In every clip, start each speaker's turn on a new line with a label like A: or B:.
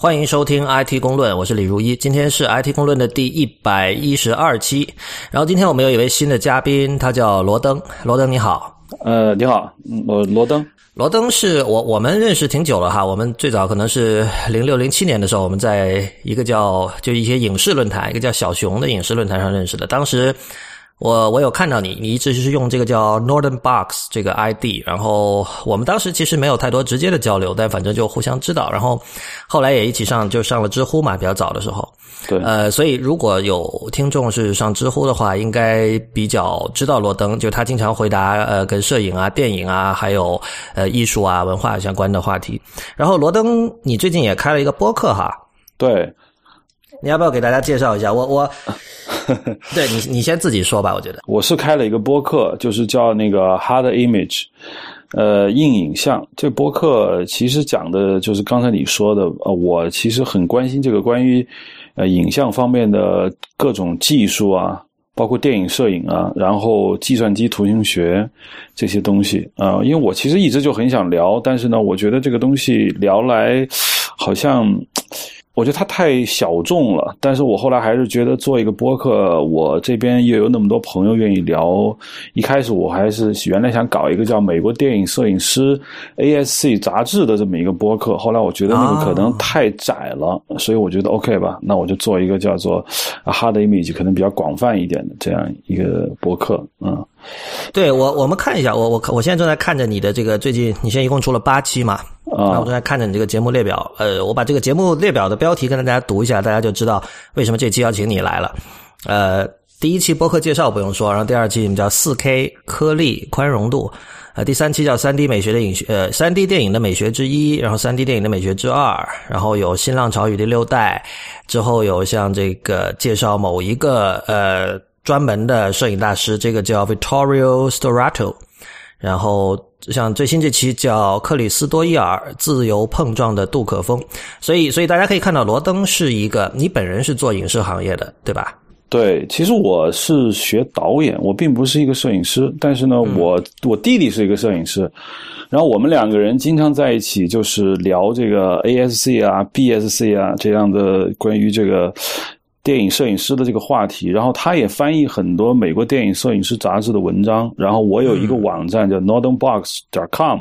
A: 欢迎收听 IT 公论，我是李如一。今天是 IT 公论的第一百一十二期。然后今天我们有一位新的嘉宾，他叫罗登。罗登你好，
B: 呃，你好，我罗登。
A: 罗登是我我们认识挺久了哈。我们最早可能是零六零七年的时候，我们在一个叫就一些影视论坛，一个叫小熊的影视论坛上认识的。当时。我我有看到你，你一直是用这个叫 Northern Box 这个 ID，然后我们当时其实没有太多直接的交流，但反正就互相知道，然后后来也一起上就上了知乎嘛，比较早的时候，
B: 对，
A: 呃，所以如果有听众是上知乎的话，应该比较知道罗登，就他经常回答呃跟摄影啊、电影啊，还有呃艺术啊、文化相关的话题。然后罗登，你最近也开了一个播客哈？
B: 对，
A: 你要不要给大家介绍一下？我我。对你，你先自己说吧。我觉得
B: 我是开了一个播客，就是叫那个 Hard Image，呃，硬影像。这播客其实讲的就是刚才你说的，呃，我其实很关心这个关于呃影像方面的各种技术啊，包括电影摄影啊，然后计算机图形学这些东西啊。因为我其实一直就很想聊，但是呢，我觉得这个东西聊来好像。我觉得它太小众了，但是我后来还是觉得做一个播客，我这边又有那么多朋友愿意聊。一开始我还是原来想搞一个叫《美国电影摄影师 ASC 杂志》的这么一个播客，后来我觉得那个可能太窄了，所以我觉得 OK 吧，那我就做一个叫做 Hard Image，可能比较广泛一点的这样一个播客。嗯，
A: 对我我们看一下，我我我现在正在看着你的这个最近，你现在一共出了八期嘛？那我正在看着你这个节目列表，呃，我把这个节目列表的标题跟大家读一下，大家就知道为什么这期邀请你来了。呃，第一期播客介绍不用说，然后第二期你们叫四 K 颗粒宽容度，呃，第三期叫三 D 美学的影学，呃，三 D 电影的美学之一，然后三 D 电影的美学之二，然后有新浪潮与第六代，之后有像这个介绍某一个呃专门的摄影大师，这个叫 Vittorio Storato。然后像最新这期叫克里斯多伊尔自由碰撞的杜可风，所以所以大家可以看到罗登是一个你本人是做影视行业的对吧？
B: 对，其实我是学导演，我并不是一个摄影师，但是呢，我我弟弟是一个摄影师，然后我们两个人经常在一起就是聊这个 ASC 啊、BSC 啊这样的关于这个。电影摄影师的这个话题，然后他也翻译很多美国电影摄影师杂志的文章，然后我有一个网站叫 northernbox.com，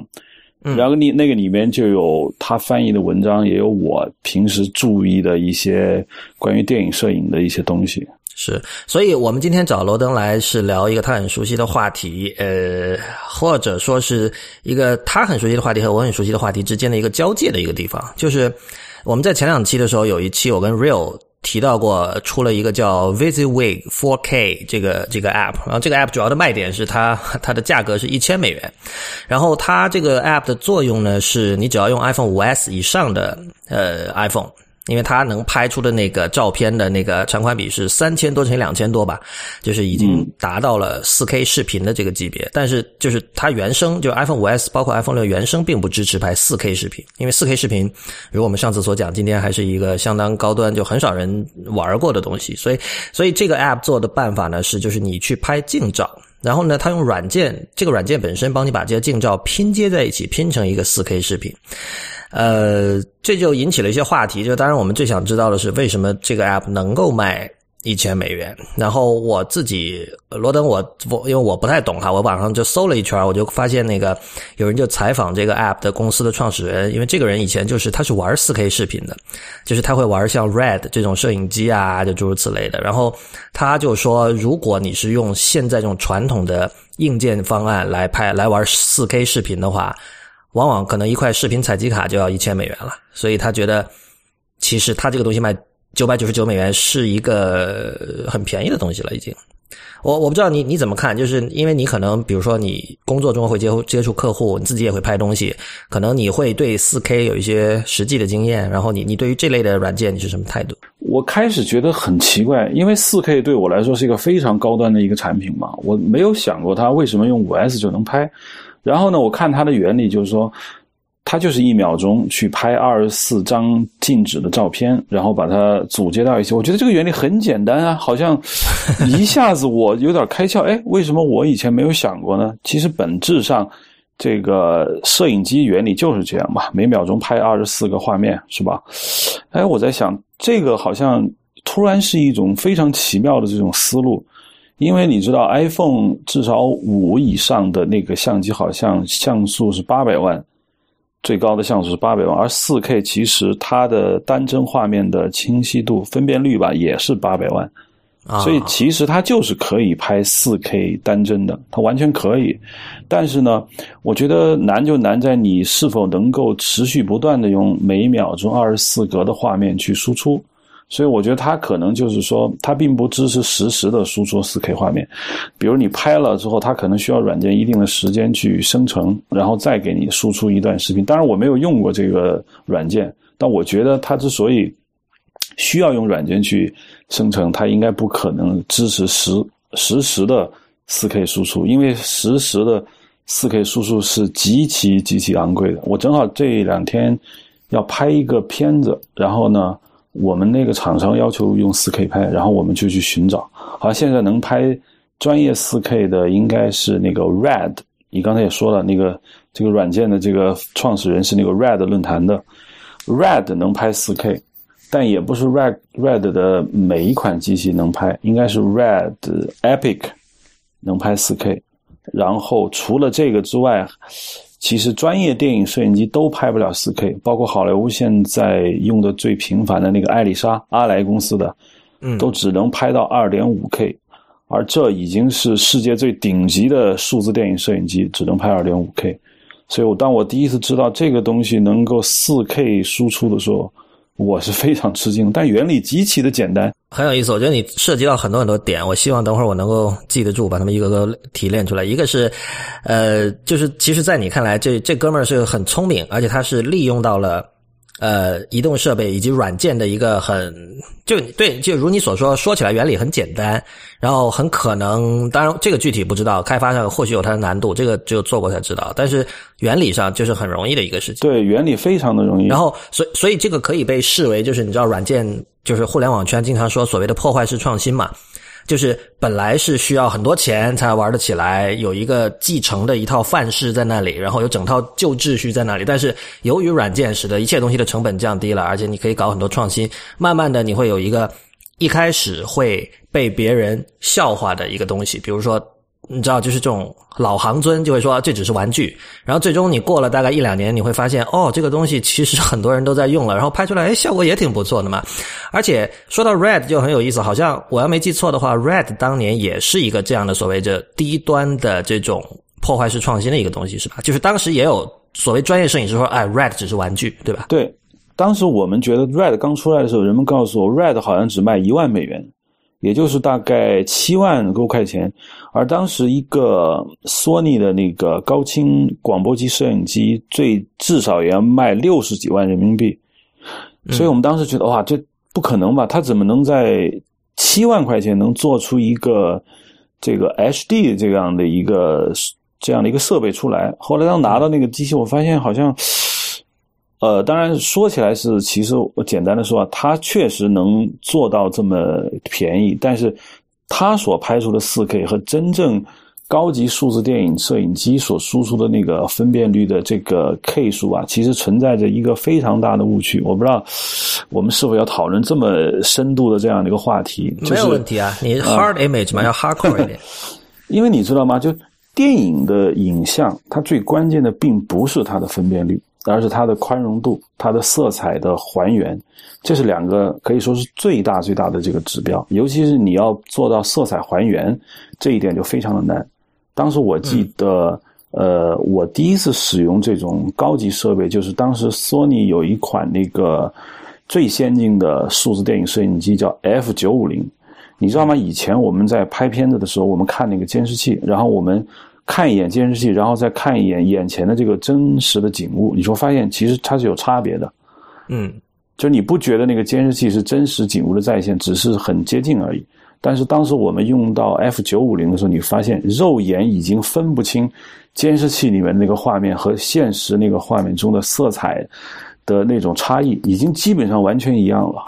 B: 然后你那个里面就有他翻译的文章，也有我平时注意的一些关于电影摄影的一些东西。
A: 是，所以我们今天找罗登来是聊一个他很熟悉的话题，呃，或者说是一个他很熟悉的话题和我很熟悉的话题之间的一个交界的一个地方，就是我们在前两期的时候有一期我跟 Real。提到过出了一个叫 VisiWig 4K 这个这个 App，然后这个 App 主要的卖点是它 它的价格是一千美元，然后它这个 App 的作用呢是你只要用 iPhone 五 S 以上的呃 iPhone。因为它能拍出的那个照片的那个长宽比是三千多乘以两千多吧，就是已经达到了四 K 视频的这个级别。但是就是它原生，就 iPhone 五 S 包括 iPhone 六原生并不支持拍四 K 视频，因为四 K 视频，如果我们上次所讲，今天还是一个相当高端，就很少人玩过的东西。所以，所以这个 App 做的办法呢是，就是你去拍近照，然后呢，它用软件，这个软件本身帮你把这些近照拼接在一起，拼成一个四 K 视频。呃，这就引起了一些话题。就当然，我们最想知道的是，为什么这个 app 能够卖一千美元？然后我自己，罗登，我我因为我不太懂哈，我网上就搜了一圈，我就发现那个有人就采访这个 app 的公司的创始人，因为这个人以前就是他是玩四 K 视频的，就是他会玩像 Red 这种摄影机啊，就诸如此类的。然后他就说，如果你是用现在这种传统的硬件方案来拍来玩四 K 视频的话。往往可能一块视频采集卡就要一千美元了，所以他觉得，其实他这个东西卖九百九十九美元是一个很便宜的东西了，已经。我我不知道你你怎么看，就是因为你可能比如说你工作中会接接触客户，你自己也会拍东西，可能你会对四 K 有一些实际的经验，然后你你对于这类的软件你是什么态度？
B: 我开始觉得很奇怪，因为四 K 对我来说是一个非常高端的一个产品嘛，我没有想过它为什么用五 S 就能拍。然后呢，我看它的原理就是说，它就是一秒钟去拍二十四张静止的照片，然后把它组接到一起。我觉得这个原理很简单啊，好像一下子我有点开窍。哎，为什么我以前没有想过呢？其实本质上这个摄影机原理就是这样嘛，每秒钟拍二十四个画面，是吧？哎，我在想，这个好像突然是一种非常奇妙的这种思路，因为你知道，iPhone 至少五以上的那个相机，好像像素是八百万，最高的像素是八百万，而四 K 其实它的单帧画面的清晰度、分辨率吧，也是八百万。所以其实它就是可以拍四 K 单帧的，它完全可以。但是呢，我觉得难就难在你是否能够持续不断的用每秒钟二十四格的画面去输出。所以我觉得它可能就是说，它并不支持实时的输出四 K 画面。比如你拍了之后，它可能需要软件一定的时间去生成，然后再给你输出一段视频。当然我没有用过这个软件，但我觉得它之所以需要用软件去。生成它应该不可能支持实实时的四 K 输出，因为实时的四 K 输出是极其极其昂贵的。我正好这两天要拍一个片子，然后呢，我们那个厂商要求用四 K 拍，然后我们就去寻找。好像现在能拍专业四 K 的应该是那个 Red，你刚才也说了，那个这个软件的这个创始人是那个 Red 论坛的，Red 能拍四 K。但也不是 Red Red 的每一款机器能拍，应该是 Red Epic 能拍 4K。然后除了这个之外，其实专业电影摄影机都拍不了 4K，包括好莱坞现在用的最频繁的那个艾丽莎阿莱公司的，
A: 嗯，
B: 都只能拍到 2.5K。而这已经是世界最顶级的数字电影摄影机，只能拍 2.5K。所以，我当我第一次知道这个东西能够 4K 输出的时候，我是非常吃惊，但原理极其的简单，
A: 很有意思。我觉得你涉及到很多很多点，我希望等会儿我能够记得住，把他们一个个提炼出来。一个是，呃，就是其实，在你看来，这这哥们儿是很聪明，而且他是利用到了。呃，移动设备以及软件的一个很就对，就如你所说，说起来原理很简单，然后很可能，当然这个具体不知道，开发上或许有它的难度，这个只有做过才知道。但是原理上就是很容易的一个事情。
B: 对，原理非常的容易。
A: 然后，所以所以这个可以被视为就是你知道，软件就是互联网圈经常说所谓的破坏式创新嘛。就是本来是需要很多钱才玩得起来，有一个继承的一套范式在那里，然后有整套旧秩序在那里。但是由于软件使得一切东西的成本降低了，而且你可以搞很多创新，慢慢的你会有一个一开始会被别人笑话的一个东西，比如说。你知道，就是这种老行尊就会说这只是玩具，然后最终你过了大概一两年，你会发现哦，这个东西其实很多人都在用了，然后拍出来，哎，效果也挺不错的嘛。而且说到 Red 就很有意思，好像我要没记错的话，Red 当年也是一个这样的所谓的低端的这种破坏式创新的一个东西，是吧？就是当时也有所谓专业摄影师说，哎，Red 只是玩具，对吧？
B: 对，当时我们觉得 Red 刚出来的时候，人们告诉我，Red 好像只卖一万美元。也就是大概七万多块钱，而当时一个索尼的那个高清广播机摄影机，最至少也要卖六十几万人民币，所以我们当时觉得哇，这不可能吧？他怎么能在七万块钱能做出一个这个 HD 这样的一个这样的一个设备出来？后来当拿到那个机器，我发现好像。呃，当然说起来是，其实我简单的说啊，它确实能做到这么便宜，但是它所拍出的四 K 和真正高级数字电影摄影机所输出的那个分辨率的这个 K 数啊，其实存在着一个非常大的误区。我不知道我们是否要讨论这么深度的这样的一个话题？
A: 没有问题啊，你 hard image 嘛，要 hardcore 一点。
B: 因为你知道吗？就电影的影像，它最关键的并不是它的分辨率。而是它的宽容度，它的色彩的还原，这是两个可以说是最大最大的这个指标。尤其是你要做到色彩还原这一点就非常的难。当时我记得，呃，我第一次使用这种高级设备，就是当时索尼有一款那个最先进的数字电影摄影机，叫 F 九五零。你知道吗？以前我们在拍片子的时候，我们看那个监视器，然后我们。看一眼监视器，然后再看一眼眼前的这个真实的景物，你说发现其实它是有差别的，
A: 嗯，
B: 就你不觉得那个监视器是真实景物的再现，只是很接近而已。但是当时我们用到 F 九五零的时候，你发现肉眼已经分不清监视器里面那个画面和现实那个画面中的色彩的那种差异，已经基本上完全一样了。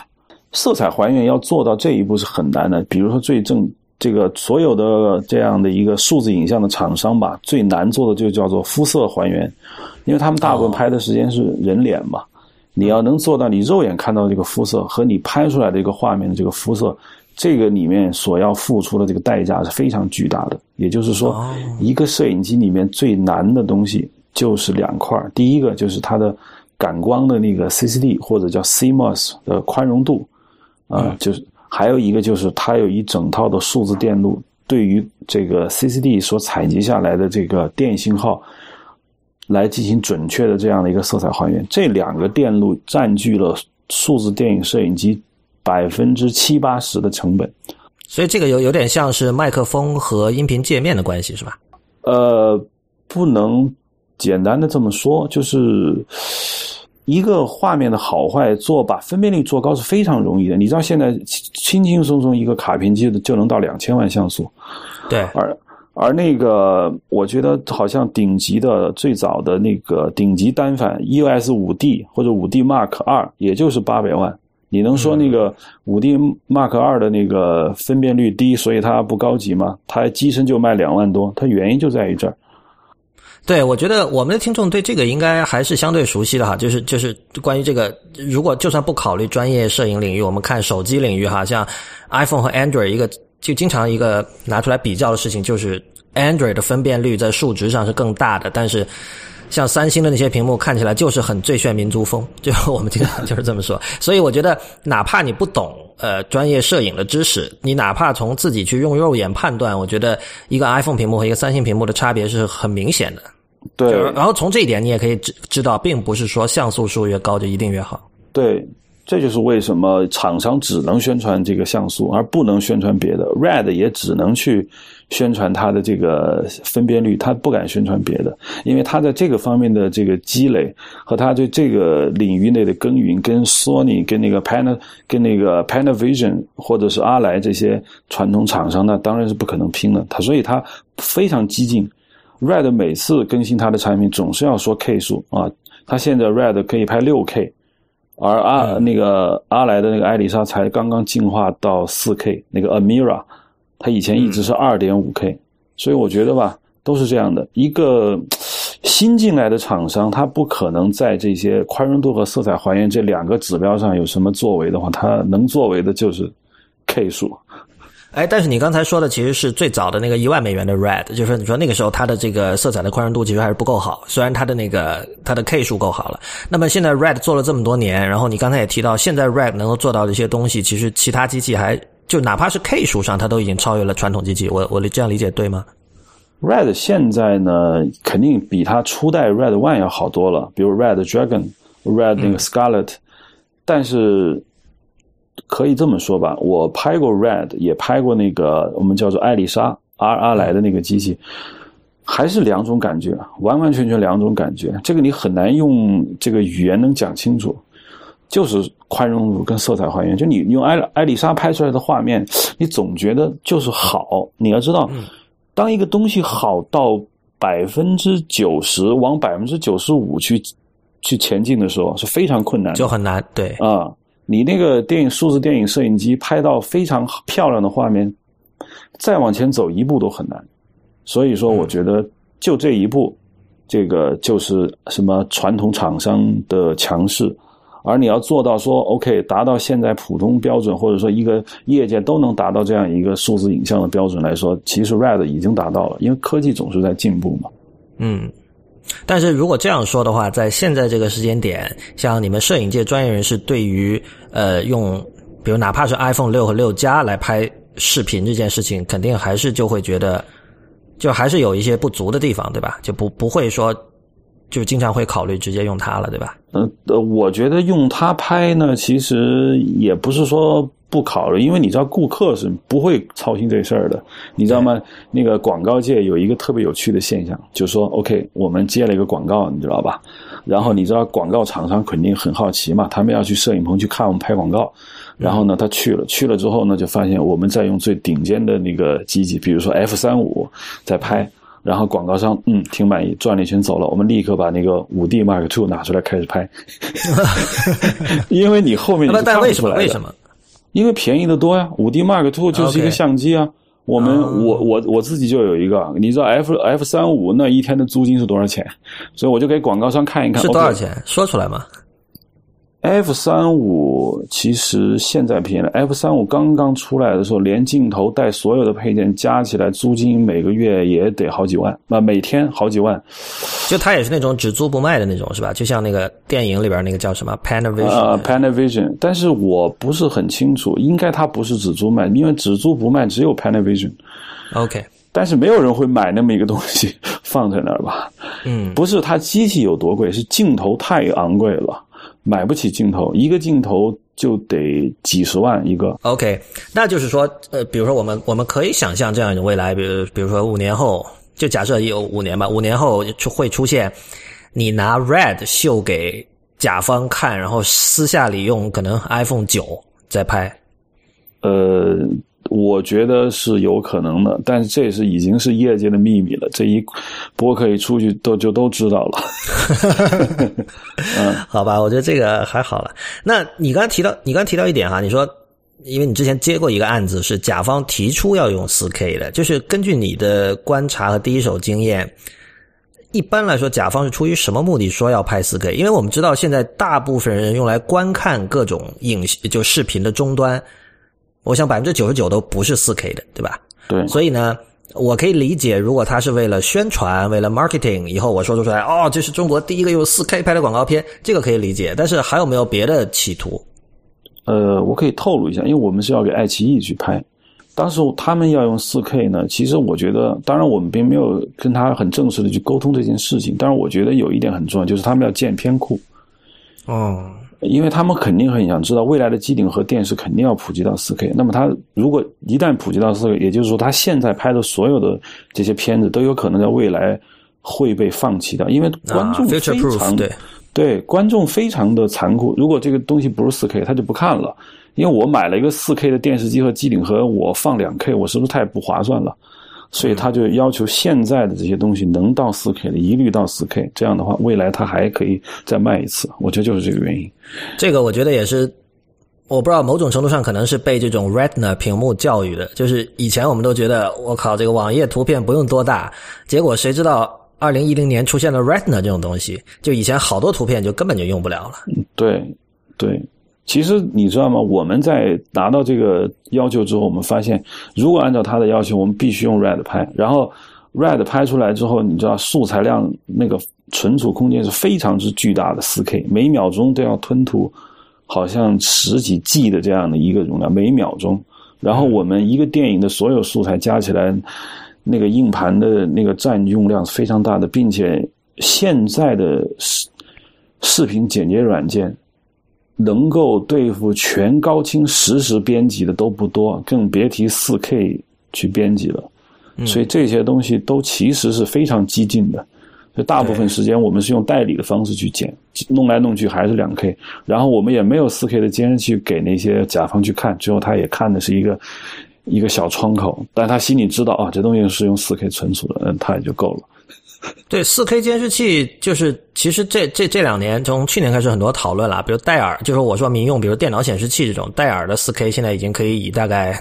B: 色彩还原要做到这一步是很难的，比如说最正。这个所有的这样的一个数字影像的厂商吧，最难做的就叫做肤色还原，因为他们大部分拍的时间是人脸嘛，你要能做到你肉眼看到这个肤色和你拍出来的一个画面的这个肤色，这个里面所要付出的这个代价是非常巨大的。也就是说，一个摄影机里面最难的东西就是两块第一个就是它的感光的那个 CCD 或者叫 CMOS 的宽容度，啊，就是。还有一个就是，它有一整套的数字电路，对于这个 CCD 所采集下来的这个电信号，来进行准确的这样的一个色彩还原。这两个电路占据了数字电影摄影机百分之七八十的成本。
A: 所以这个有有点像是麦克风和音频界面的关系，是吧？
B: 呃，不能简单的这么说，就是。一个画面的好坏做把分辨率做高是非常容易的，你知道现在轻轻松松一个卡片机就能到两千万像素，
A: 对，
B: 而而那个我觉得好像顶级的最早的那个顶级单反 EOS 五 D 或者五 D Mark 二也就是八百万，你能说那个五 D Mark 二的那个分辨率低，所以它不高级吗？它机身就卖两万多，它原因就在于这儿。
A: 对，我觉得我们的听众对这个应该还是相对熟悉的哈，就是就是关于这个，如果就算不考虑专业摄影领域，我们看手机领域哈，像 iPhone 和 Android 一个就经常一个拿出来比较的事情，就是 Android 的分辨率在数值上是更大的，但是像三星的那些屏幕看起来就是很最炫民族风，就我们经常 就是这么说。所以我觉得，哪怕你不懂呃专业摄影的知识，你哪怕从自己去用肉眼判断，我觉得一个 iPhone 屏幕和一个三星屏幕的差别是很明显的。
B: 对，
A: 然后从这一点，你也可以知知道，并不是说像素数越高就一定越好。
B: 对，这就是为什么厂商只能宣传这个像素，而不能宣传别的。Red 也只能去宣传它的这个分辨率，它不敢宣传别的，因为它在这个方面的这个积累和它对这个领域内的耕耘，跟 Sony、跟那个 Pan、跟那个 Panavision 或者是阿莱这些传统厂商，那当然是不可能拼的。它所以它非常激进。Red 每次更新它的产品，总是要说 K 数啊。它现在 Red 可以拍六 K，而阿那个阿莱的那个艾丽莎才刚刚进化到四 K。那个 Amira，它以前一直是二点五 K。所以我觉得吧，都是这样的。一个新进来的厂商，他不可能在这些宽容度和色彩还原这两个指标上有什么作为的话，他能作为的就是 K 数。
A: 哎，但是你刚才说的其实是最早的那个一万美元的 Red，就是你说那个时候它的这个色彩的宽容度其实还是不够好，虽然它的那个它的 K 数够好了。那么现在 Red 做了这么多年，然后你刚才也提到，现在 Red 能够做到的一些东西，其实其他机器还就哪怕是 K 数上，它都已经超越了传统机器。我我这样理解对吗
B: ？Red 现在呢，肯定比它初代 Red One 要好多了，比如 Red Dragon、Red 那个 Scarlet，但是。可以这么说吧，我拍过 Red，也拍过那个我们叫做艾丽莎阿阿莱的那个机器，还是两种感觉，完完全全两种感觉。这个你很难用这个语言能讲清楚，就是宽容度跟色彩还原。就你用艾艾丽莎拍出来的画面，你总觉得就是好。你要知道，当一个东西好到百分之九十，往百分之九十五去去前进的时候，是非常困难，
A: 就很难。对
B: 啊。你那个电影数字电影摄影机拍到非常漂亮的画面，再往前走一步都很难。所以说，我觉得就这一步，这个就是什么传统厂商的强势。而你要做到说 OK，达到现在普通标准，或者说一个业界都能达到这样一个数字影像的标准来说，其实 Red 已经达到了，因为科技总是在进步嘛。
A: 嗯。但是如果这样说的话，在现在这个时间点，像你们摄影界专业人士对于呃用，比如哪怕是 iPhone 六和六加来拍视频这件事情，肯定还是就会觉得，就还是有一些不足的地方，对吧？就不不会说，就经常会考虑直接用它了，对吧？
B: 呃，我觉得用它拍呢，其实也不是说。不考虑，因为你知道顾客是不会操心这事儿的，你知道吗？那个广告界有一个特别有趣的现象，就是说，OK，我们接了一个广告，你知道吧？然后你知道广告厂商肯定很好奇嘛，他们要去摄影棚去看我们拍广告，然后呢，他去了，去了之后呢，就发现我们在用最顶尖的那个机器，比如说 F 三五在拍，然后广告商嗯挺满意，转了一圈走了，我们立刻把那个五 D Mark Two 拿出来开始拍，因为你后面你看不出来
A: 为什么？
B: 因为便宜的多呀，五 D Mark Two 就是一个相机啊，我们我我我自己就有一个，你知道 F F 三五那一天的租金是多少钱？所以我就给广告商看一看，
A: 是多少钱？说出来吗？
B: F 三五其实现在便宜了。F 三五刚刚出来的时候，连镜头带所有的配件加起来，租金每个月也得好几万，那每天好几万。
A: 就它也是那种只租不卖的那种，是吧？就像那个电影里边那个叫什么 Panavision，
B: 呃，Panavision，但是我不是很清楚，应该它不是只租卖，因为只租不卖只有 Panavision。
A: OK，
B: 但是没有人会买那么一个东西 放在那儿吧？
A: 嗯，
B: 不是它机器有多贵，是镜头太昂贵了，买不起镜头，一个镜头就得几十万一个。
A: OK，那就是说，呃，比如说我们我们可以想象这样一种未来，比如比如说五年后，就假设有五年吧，五年后就会出现，你拿 Red 秀给甲方看，然后私下里用可能 iPhone 九在拍。
B: 呃，我觉得是有可能的，但是这也是已经是业界的秘密了。这一播客一出去都就都知道了。
A: 好吧，我觉得这个还好了。那你刚才提到，你刚才提到一点哈，你说，因为你之前接过一个案子，是甲方提出要用 4K 的，就是根据你的观察和第一手经验，一般来说，甲方是出于什么目的说要拍 4K？因为我们知道现在大部分人用来观看各种影就视频的终端，我想百分之九十九都不是四 K 的，对吧？
B: 对，
A: 所以呢，我可以理解，如果他是为了宣传、为了 marketing，以后我说出来，哦，这是中国第一个用四 K 拍的广告片，这个可以理解。但是还有没有别的企图？
B: 呃，我可以透露一下，因为我们是要给爱奇艺去拍，当时他们要用四 K 呢，其实我觉得，当然我们并没有跟他很正式的去沟通这件事情，但是我觉得有一点很重要，就是他们要建片库。
A: 哦，
B: 因为他们肯定很想知道未来的机顶盒电视肯定要普及到 4K，那么它如果一旦普及到 4K，也就是说它现在拍的所有的这些片子都有可能在未来会被放弃掉，因为观众
A: 啊
B: 非常、
A: 对
B: 观众非常的残酷。如果这个东西不是 4K，他就不看了，因为我买了一个 4K 的电视机和机顶盒，我放 2K，我是不是太不划算了？所以他就要求现在的这些东西能到四 K 的，一律到四 K。这样的话，未来他还可以再卖一次。我觉得就是这个原因。
A: 这个我觉得也是，我不知道某种程度上可能是被这种 Retina 屏幕教育的。就是以前我们都觉得，我靠，这个网页图片不用多大，结果谁知道二零一零年出现了 Retina 这种东西，就以前好多图片就根本就用不了了。
B: 对，对，其实你知道吗？我们在拿到这个要求之后，我们发现，如果按照他的要求，我们必须用 RED 拍，然后 RED 拍出来之后，你知道素材量那个存储空间是非常之巨大的，4K 每秒钟都要吞吐好像十几 G 的这样的一个容量，每秒钟。然后我们一个电影的所有素材加起来，那个硬盘的那个占用量是非常大的，并且现在的视视频剪接软件能够对付全高清实时编辑的都不多，更别提四 K 去编辑了。所以这些东西都其实是非常激进的。就大部分时间我们是用代理的方式去剪，弄来弄去还是两 K，然后我们也没有四 K 的监视器给那些甲方去看，最后他也看的是一个一个小窗口，但他心里知道啊，这东西是用四 K 存储的，嗯，他也就够了。
A: 对，四 K 监视器就是，其实这这这两年，从去年开始很多讨论了，比如戴尔，就是我说民用，比如电脑显示器这种，戴尔的四 K 现在已经可以以大概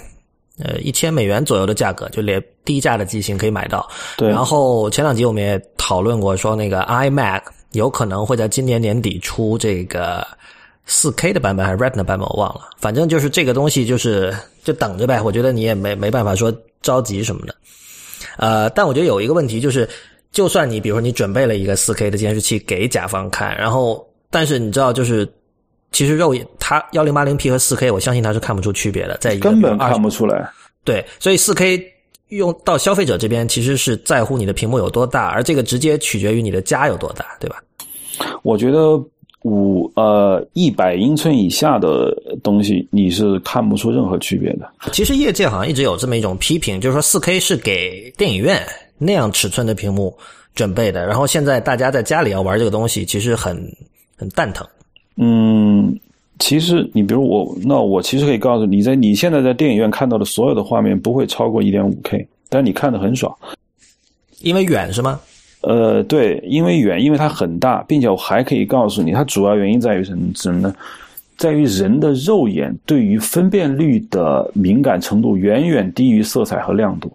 A: 呃一千美元左右的价格，就连低价的机型可以买到。
B: 对
A: 然后前两集我们也讨论过，说那个 iMac 有可能会在今年年底出这个四 K 的版本还是 Retina 版本，我忘了。反正就是这个东西，就是就等着呗。我觉得你也没没办法说着急什么的。呃，但我觉得有一个问题就是，就算你比如说你准备了一个四 K 的监视器给甲方看，然后但是你知道就是。其实肉眼它幺零八零 P 和四 K，我相信它是看不出区别的，在一个
B: 根本
A: 比如20
B: 看不出来。
A: 对，所以四 K 用到消费者这边，其实是在乎你的屏幕有多大，而这个直接取决于你的家有多大，对吧？
B: 我觉得五呃一百英寸以下的东西，你是看不出任何区别的。
A: 其实业界好像一直有这么一种批评，就是说四 K 是给电影院那样尺寸的屏幕准备的，然后现在大家在家里要玩这个东西，其实很很蛋疼。
B: 嗯，其实你比如我，那我其实可以告诉你，在你现在在电影院看到的所有的画面不会超过一点五 K，但你看得很爽。
A: 因为远是吗？
B: 呃，对，因为远，因为它很大，并且我还可以告诉你，它主要原因在于什么什么呢？在于人的肉眼对于分辨率的敏感程度远远低于色彩和亮度，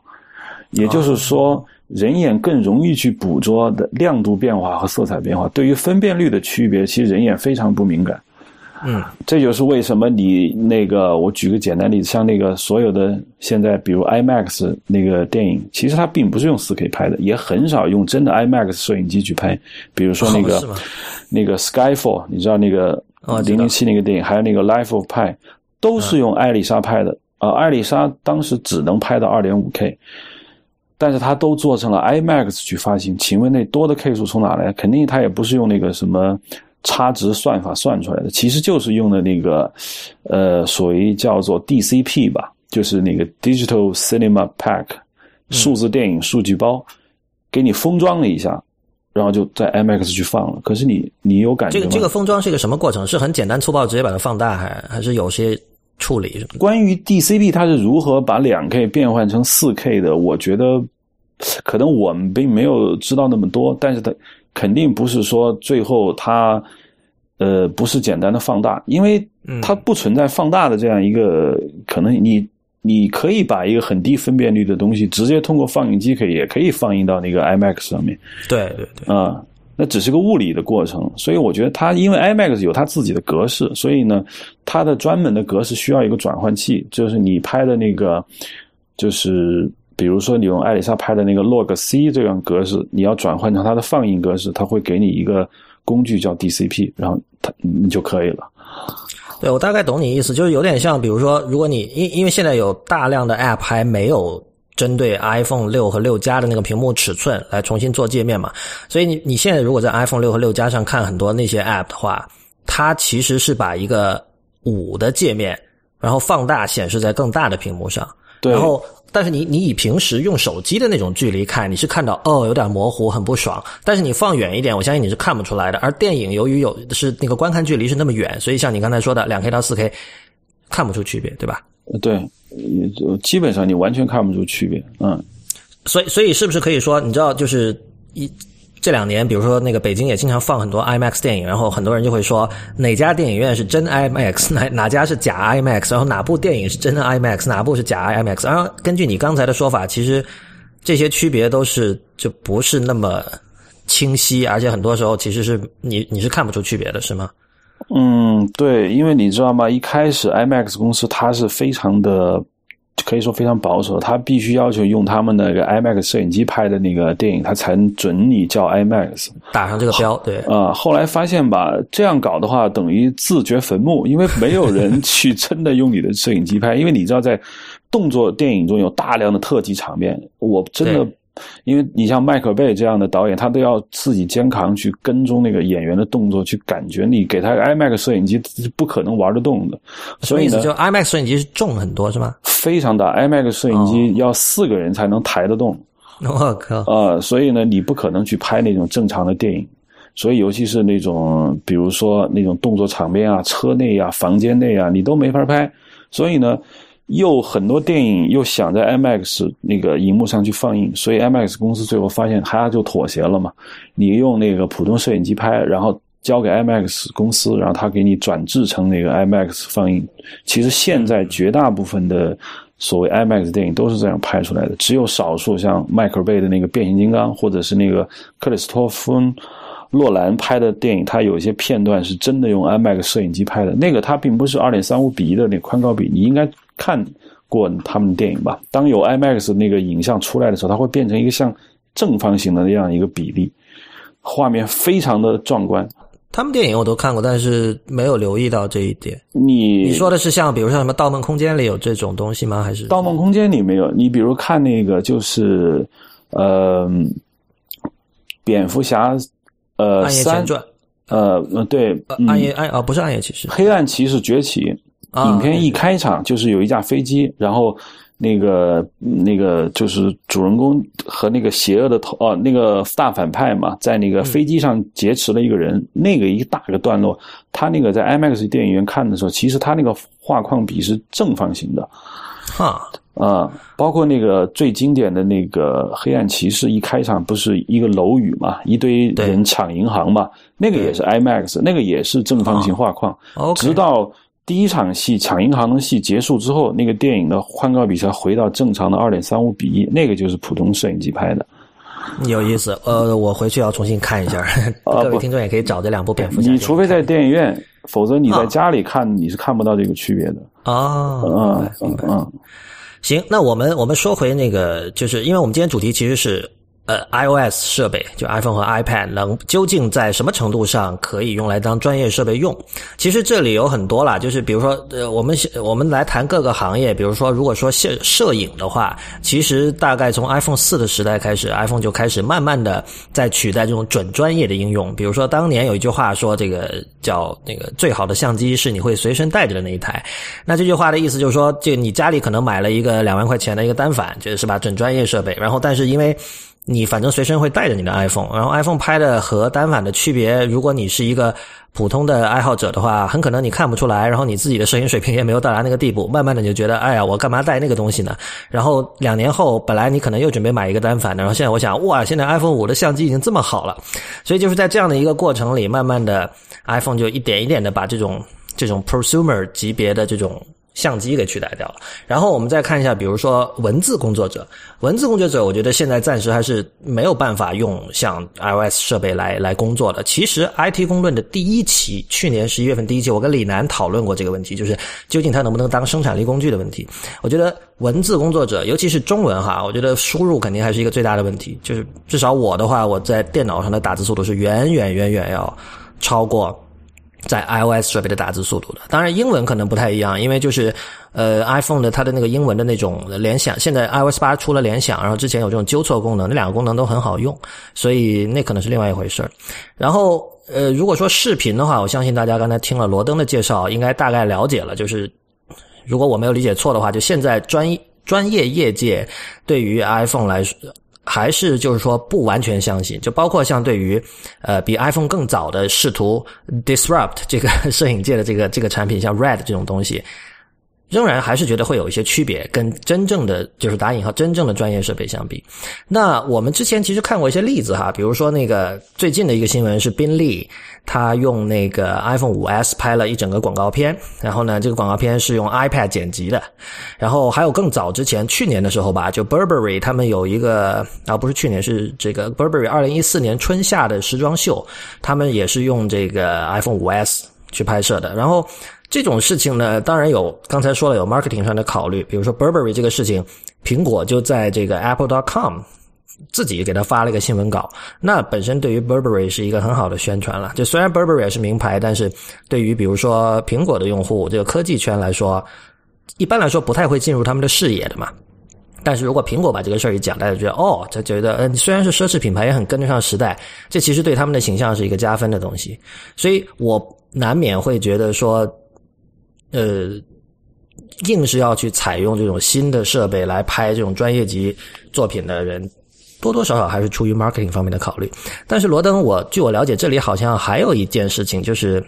B: 也就是说，人眼更容易去捕捉的亮度变化和色彩变化，对于分辨率的区别，其实人眼非常不敏感。
A: 嗯，
B: 这就是为什么你那个，我举个简单例子，像那个所有的现在，比如 IMAX 那个电影，其实它并不是用 4K 拍的，也很少用真的 IMAX 摄影机去拍。比如说那个、那个 Skyfall，你知道那个零零七那个电影，还有那个 Life of Pi，都是用艾丽莎拍的。啊，艾丽莎当时只能拍到 2.5K，但是它都做成了 IMAX 去发行。请问那多的 K 数从哪来？肯定它也不是用那个什么。差值算法算出来的，其实就是用的那个，呃，所谓叫做 DCP 吧，就是那个 Digital Cinema Pack，数字电影数据包，给你封装了一下，然后就在 IMAX 去放了。可是你你有感觉吗？
A: 这个这个封装是一个什么过程？是很简单粗暴直接把它放大，还还是有些处理？
B: 关于 DCP 它是如何把两 K 变换成四 K 的？我觉得可能我们并没有知道那么多，但是它。肯定不是说最后它，呃，不是简单的放大，因为它不存在放大的这样一个可能。你你可以把一个很低分辨率的东西直接通过放映机可以也可以放映到那个 IMAX 上面。
A: 对对对，
B: 啊，那只是个物理的过程。所以我觉得它因为 IMAX 有它自己的格式，所以呢，它的专门的格式需要一个转换器，就是你拍的那个，就是。比如说，你用艾丽莎拍的那个 log C 这样格式，你要转换成它的放映格式，它会给你一个工具叫 DCP，然后它你就可以了。
A: 对我大概懂你意思，就是有点像，比如说，如果你因因为现在有大量的 App 还没有针对 iPhone 六和六加的那个屏幕尺寸来重新做界面嘛，所以你你现在如果在 iPhone 六和六加上看很多那些 App 的话，它其实是把一个五的界面，然后放大显示在更大的屏幕上，然后。但是你你以平时用手机的那种距离看，你是看到哦有点模糊，很不爽。但是你放远一点，我相信你是看不出来的。而电影由于有是那个观看距离是那么远，所以像你刚才说的两 K 到四 K，看不出区别，对吧？
B: 对，基本上你完全看不出区别。嗯，
A: 所以所以是不是可以说，你知道就是一。这两年，比如说那个北京也经常放很多 IMAX 电影，然后很多人就会说哪家电影院是真 IMAX，哪哪家是假 IMAX，然后哪部电影是真的 IMAX，哪部是假 IMAX。然后根据你刚才的说法，其实这些区别都是就不是那么清晰，而且很多时候其实是你你是看不出区别的，是吗？
B: 嗯，对，因为你知道吗？一开始 IMAX 公司它是非常的。可以说非常保守，它必须要求用他们那个 IMAX 摄影机拍的那个电影，它才能准你叫 IMAX，
A: 打上这个标。对
B: 啊，后来发现吧，这样搞的话等于自掘坟墓，因为没有人 去真的用你的摄影机拍，因为你知道在动作电影中有大量的特技场面，我真的。因为你像迈克贝这样的导演，他都要自己肩扛去跟踪那个演员的动作，去感觉你给他个 IMAX 摄影机是不可能玩得动的。所以呢，
A: 就 IMAX 摄影机是重很多是吗？
B: 非常大，IMAX 摄影机要四个人才能抬得动。
A: 我靠！
B: 啊，所以呢，你不可能去拍那种正常的电影。所以，尤其是那种，比如说那种动作场面啊、车内啊、房间内啊，你都没法拍。所以呢。又很多电影又想在 IMAX 那个荧幕上去放映，所以 IMAX 公司最后发现，哈就妥协了嘛。你用那个普通摄影机拍，然后交给 IMAX 公司，然后他给你转制成那个 IMAX 放映。其实现在绝大部分的所谓 IMAX 电影都是这样拍出来的，只有少数像迈克尔贝的那个变形金刚，或者是那个克里斯托夫洛兰拍的电影，它有一些片段是真的用 IMAX 摄影机拍的。那个它并不是二点三五比一的那宽高比，你应该。看过他们的电影吧？当有 IMAX 那个影像出来的时候，它会变成一个像正方形的那样一个比例，画面非常的壮观。
A: 他们电影我都看过，但是没有留意到这一点。
B: 你
A: 你说的是像比如像什么《盗梦空间》里有这种东西吗？还是《
B: 盗梦空间》里没有？你比如看那个就是呃，蝙蝠侠呃
A: 暗夜前传
B: 呃对
A: 暗夜暗啊不是暗夜骑士
B: 黑暗骑士崛起。影片一开场就是有一架飞机，然后那个那个就是主人公和那个邪恶的头哦，那个大反派嘛，在那个飞机上劫持了一个人。那个一大个段落，他那个在 IMAX 电影院看的时候，其实他那个画框比是正方形的。
A: 哈
B: 啊，包括那个最经典的那个《黑暗骑士》，一开场不是一个楼宇嘛，一堆人抢银行嘛，那个也是 IMAX，那个也是正方形画框。直到第一场戏抢银行的戏结束之后，那个电影的宽高比才回到正常的二点三五比一，那个就是普通摄影机拍的。
A: 有意思，呃，我回去要重新看一下。各位听众也可以找这两部蝙蝠侠。
B: 你除非在电影院，否则你在家里看你是看不到这个区别的。
A: 哦，明白，嗯，行，那我们我们说回那个，就是因为我们今天主题其实是。呃，iOS 设备就 iPhone 和 iPad 能究竟在什么程度上可以用来当专业设备用？其实这里有很多啦，就是比如说，呃，我们我们来谈各个行业，比如说，如果说摄摄影的话，其实大概从 iPhone 四的时代开始，iPhone 就开始慢慢的在取代这种准专业的应用。比如说，当年有一句话说，这个叫那个最好的相机是你会随身带着的那一台。那这句话的意思就是说，就你家里可能买了一个两万块钱的一个单反，就是吧，准专业设备，然后但是因为你反正随身会带着你的 iPhone，然后 iPhone 拍的和单反的区别，如果你是一个普通的爱好者的话，很可能你看不出来，然后你自己的摄影水平也没有到达那个地步，慢慢的你就觉得，哎呀，我干嘛带那个东西呢？然后两年后，本来你可能又准备买一个单反的，然后现在我想，哇，现在 iPhone 五的相机已经这么好了，所以就是在这样的一个过程里，慢慢的 iPhone 就一点一点的把这种这种 prosumer 级别的这种。相机给取代掉了，然后我们再看一下，比如说文字工作者，文字工作者，我觉得现在暂时还是没有办法用像 iOS 设备来来工作的。其实 IT 公论的第一期，去年十一月份第一期，我跟李楠讨论过这个问题，就是究竟它能不能当生产力工具的问题。我觉得文字工作者，尤其是中文哈，我觉得输入肯定还是一个最大的问题。就是至少我的话，我在电脑上的打字速度是远远远远要超过。在 iOS 设备的打字速度的，当然英文可能不太一样，因为就是呃 iPhone 的它的那个英文的那种联想，现在 iOS 八出了联想，然后之前有这种纠错功能，那两个功能都很好用，所以那可能是另外一回事然后呃，如果说视频的话，我相信大家刚才听了罗登的介绍，应该大概了解了，就是如果我没有理解错的话，就现在专专业业界对于 iPhone 来说。还是就是说不完全相信，就包括像对于，呃，比 iPhone 更早的试图 disrupt 这个 摄影界的这个这个产品，像 Red 这种东西。仍然还是觉得会有一些区别，跟真正的就是打引号真正的专业设备相比。那我们之前其实看过一些例子哈，比如说那个最近的一个新闻是宾利，他用那个 iPhone 五 S 拍了一整个广告片，然后呢，这个广告片是用 iPad 剪辑的。然后还有更早之前，去年的时候吧，就 Burberry 他们有一个啊，不是去年是这个 Burberry 二零一四年春夏的时装秀，他们也是用这个 iPhone 五 S 去拍摄的。然后。这种事情呢，当然有，刚才说了有 marketing 上的考虑，比如说 Burberry 这个事情，苹果就在这个 Apple.com 自己给他发了一个新闻稿，那本身对于 Burberry 是一个很好的宣传了。就虽然 Burberry 是名牌，但是对于比如说苹果的用户，这个科技圈来说，一般来说不太会进入他们的视野的嘛。但是如果苹果把这个事儿一讲，大家觉得哦，他觉得嗯，虽然是奢侈品牌，也很跟得上时代，这其实对他们的形象是一个加分的东西。所以我难免会觉得说。呃，硬是要去采用这种新的设备来拍这种专业级作品的人，多多少少还是出于 marketing 方面的考虑。但是罗登，我据我了解，这里好像还有一件事情，就是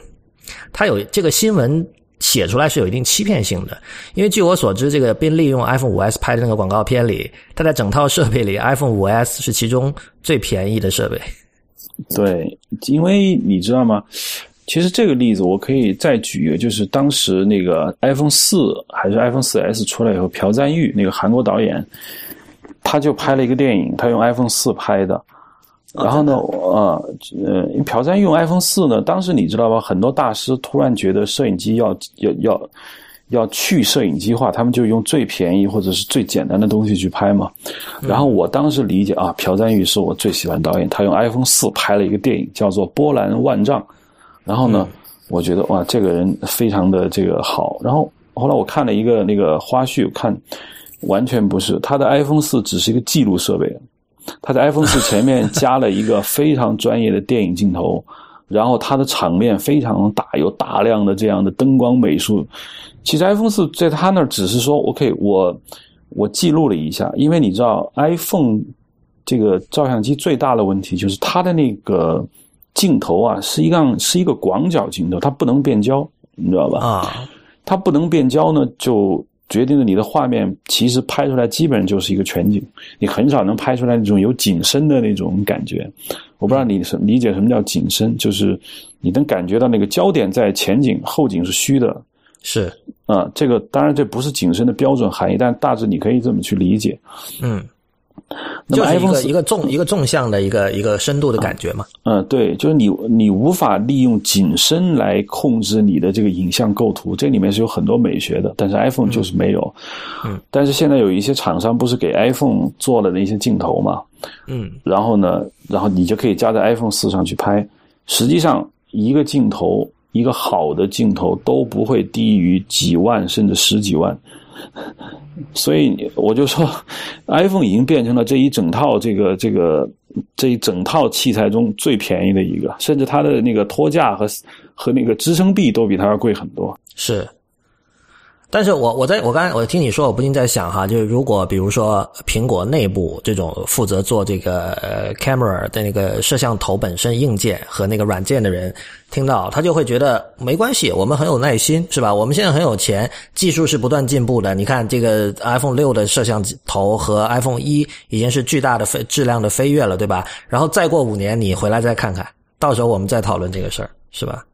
A: 他有这个新闻写出来是有一定欺骗性的。因为据我所知，这个宾利用 iPhone 五 S 拍的那个广告片里，它在整套设备里，iPhone 五 S 是其中最便宜的设备。
B: 对，因为你知道吗？其实这个例子我可以再举一个，就是当时那个 iPhone 四还是 iPhone 四 S 出来以后，朴赞玉那个韩国导演，他就拍了一个电影，他用 iPhone 四拍的。然后呢，呃呃，朴赞玉用 iPhone 四呢，当时你知道吧？很多大师突然觉得摄影机要要要要去摄影机化，他们就用最便宜或者是最简单的东西去拍嘛。然后我当时理解啊，朴赞玉是我最喜欢导演，他用 iPhone 四拍了一个电影，叫做《波澜万丈》。然后呢，我觉得哇，这个人非常的这个好。然后后来我看了一个那个花絮，看完全不是他的 iPhone 四只是一个记录设备，他在 iPhone 四前面加了一个非常专业的电影镜头，然后它的场面非常大，有大量的这样的灯光美术。其实 iPhone 四在他那儿只是说 OK，我我记录了一下，因为你知道 iPhone 这个照相机最大的问题就是它的那个。镜头啊，是一个是一个广角镜头，它不能变焦，你知道吧？
A: 啊，
B: 它不能变焦呢，就决定了你的画面其实拍出来基本上就是一个全景，你很少能拍出来那种有景深的那种感觉。我不知道你是理解什么叫景深，就是你能感觉到那个焦点在前景，后景是虚的。
A: 是
B: 啊，这个当然这不是景深的标准含义，但大致你可以这么去理解。
A: 嗯，就是一
B: iPhone
A: 个一个纵一个纵向的一个一个深度的感觉嘛。
B: 嗯，对，就是你你无法利用景深来控制你的这个影像构图，这里面是有很多美学的，但是 iPhone 就是没有。
A: 嗯，
B: 但是现在有一些厂商不是给 iPhone 做了那些镜头嘛，
A: 嗯
B: 然后呢，然后你就可以加在 iPhone 四上去拍。实际上，一个镜头，一个好的镜头都不会低于几万甚至十几万。所以我就说，iPhone 已经变成了这一整套这个这个这一整套器材中最便宜的一个，甚至它的那个托架和和那个支撑臂都比它要贵很多。
A: 是。但是我我在我刚才我听你说，我不禁在想哈，就是如果比如说苹果内部这种负责做这个呃 camera 的那个摄像头本身硬件和那个软件的人听到，他就会觉得没关系，我们很有耐心，是吧？我们现在很有钱，技术是不断进步的。你看这个 iPhone 六的摄像头和 iPhone 一已经是巨大的飞质量的飞跃了，对吧？然后再过五年你回来再看看，到时候我们再讨论这个事儿，是吧？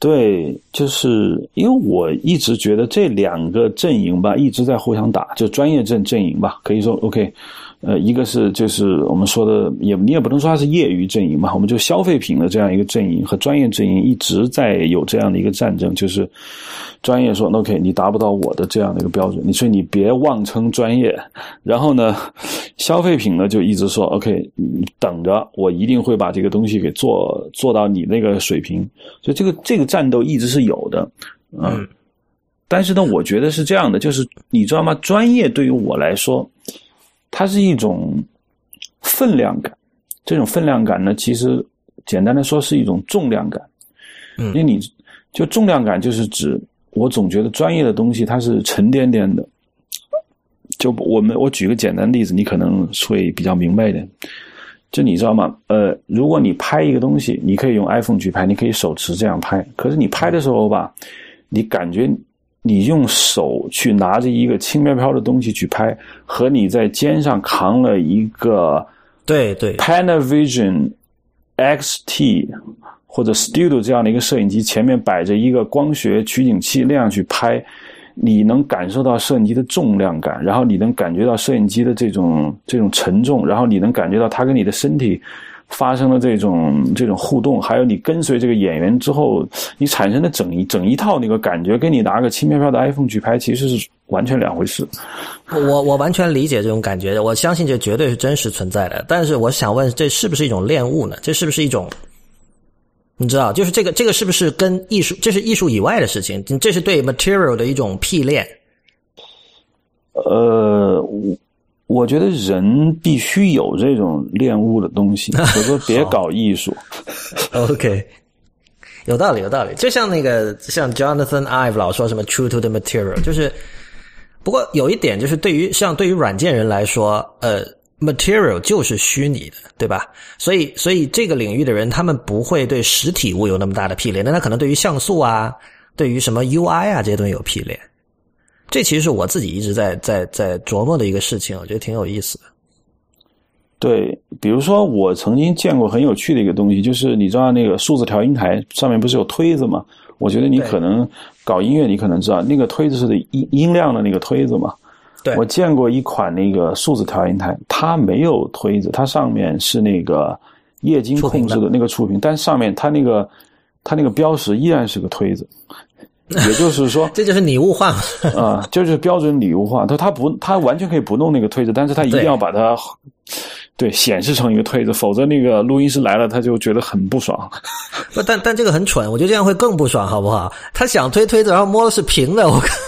B: 对，就是因为我一直觉得这两个阵营吧，一直在互相打，就专业阵阵营吧，可以说 OK。呃，一个是就是我们说的，也你也不能说它是业余阵营嘛，我们就消费品的这样一个阵营和专业阵营一直在有这样的一个战争，就是专业说 OK，你达不到我的这样的一个标准，你所以你别妄称专业。然后呢，消费品呢就一直说 OK，你等着，我一定会把这个东西给做做到你那个水平。所以这个这个战斗一直是有的，嗯。但是呢，我觉得是这样的，就是你知道吗？专业对于我来说。它是一种分量感，这种分量感呢，其实简单的说是一种重量感。
A: 嗯，
B: 因为你就重量感就是指我总觉得专业的东西它是沉甸甸的。就我们我举个简单例子，你可能会比较明白一点。就你知道吗？呃，如果你拍一个东西，你可以用 iPhone 去拍，你可以手持这样拍。可是你拍的时候吧，你感觉。你用手去拿着一个轻飘飘的东西去拍，和你在肩上扛了一个
A: 对对
B: Panavision XT 或者 Studio 这样的一个摄影机，前面摆着一个光学取景器那样去拍，你能感受到摄影机的重量感，然后你能感觉到摄影机的这种这种沉重，然后你能感觉到它跟你的身体。发生了这种这种互动，还有你跟随这个演员之后，你产生的整一整一套那个感觉，跟你拿个轻飘飘的 iPhone 去拍，其实是完全两回事。
A: 我我完全理解这种感觉，我相信这绝对是真实存在的。但是我想问，这是不是一种恋物呢？这是不是一种？你知道，就是这个这个是不是跟艺术？这是艺术以外的事情？这是对 material 的一种批恋。
B: 呃，我。觉得人必须有这种恋物的东西，我说别搞艺术。
A: OK，有道理，有道理。就像那个像 Jonathan Ive 老说什么 “true to the material”，就是不过有一点就是对于像对于软件人来说，呃，material 就是虚拟的，对吧？所以所以这个领域的人他们不会对实体物有那么大的批恋，但他可能对于像素啊，对于什么 UI 啊这些东西有批恋。这其实是我自己一直在在在琢磨的一个事情，我觉得挺有意思的。
B: 对，比如说我曾经见过很有趣的一个东西，就是你知道那个数字调音台上面不是有推子吗？我觉得你可能搞音乐，你可能知道那个推子是的音音量的那个推子嘛。
A: 对，
B: 我见过一款那个数字调音台，它没有推子，它上面是那个液晶控制的那个触屏，但上面它那个它那个标识依然是个推子。也就是说，
A: 这就是拟物化
B: 啊，就是标准拟物化。他他不，他完全可以不弄那个推子，但是他一定要把它对显示成一个推子，否则那个录音师来了，他就觉得很不爽。
A: 不，但但这个很蠢，我觉得这样会更不爽，好不好？他想推推子，然后摸的是平的，我看。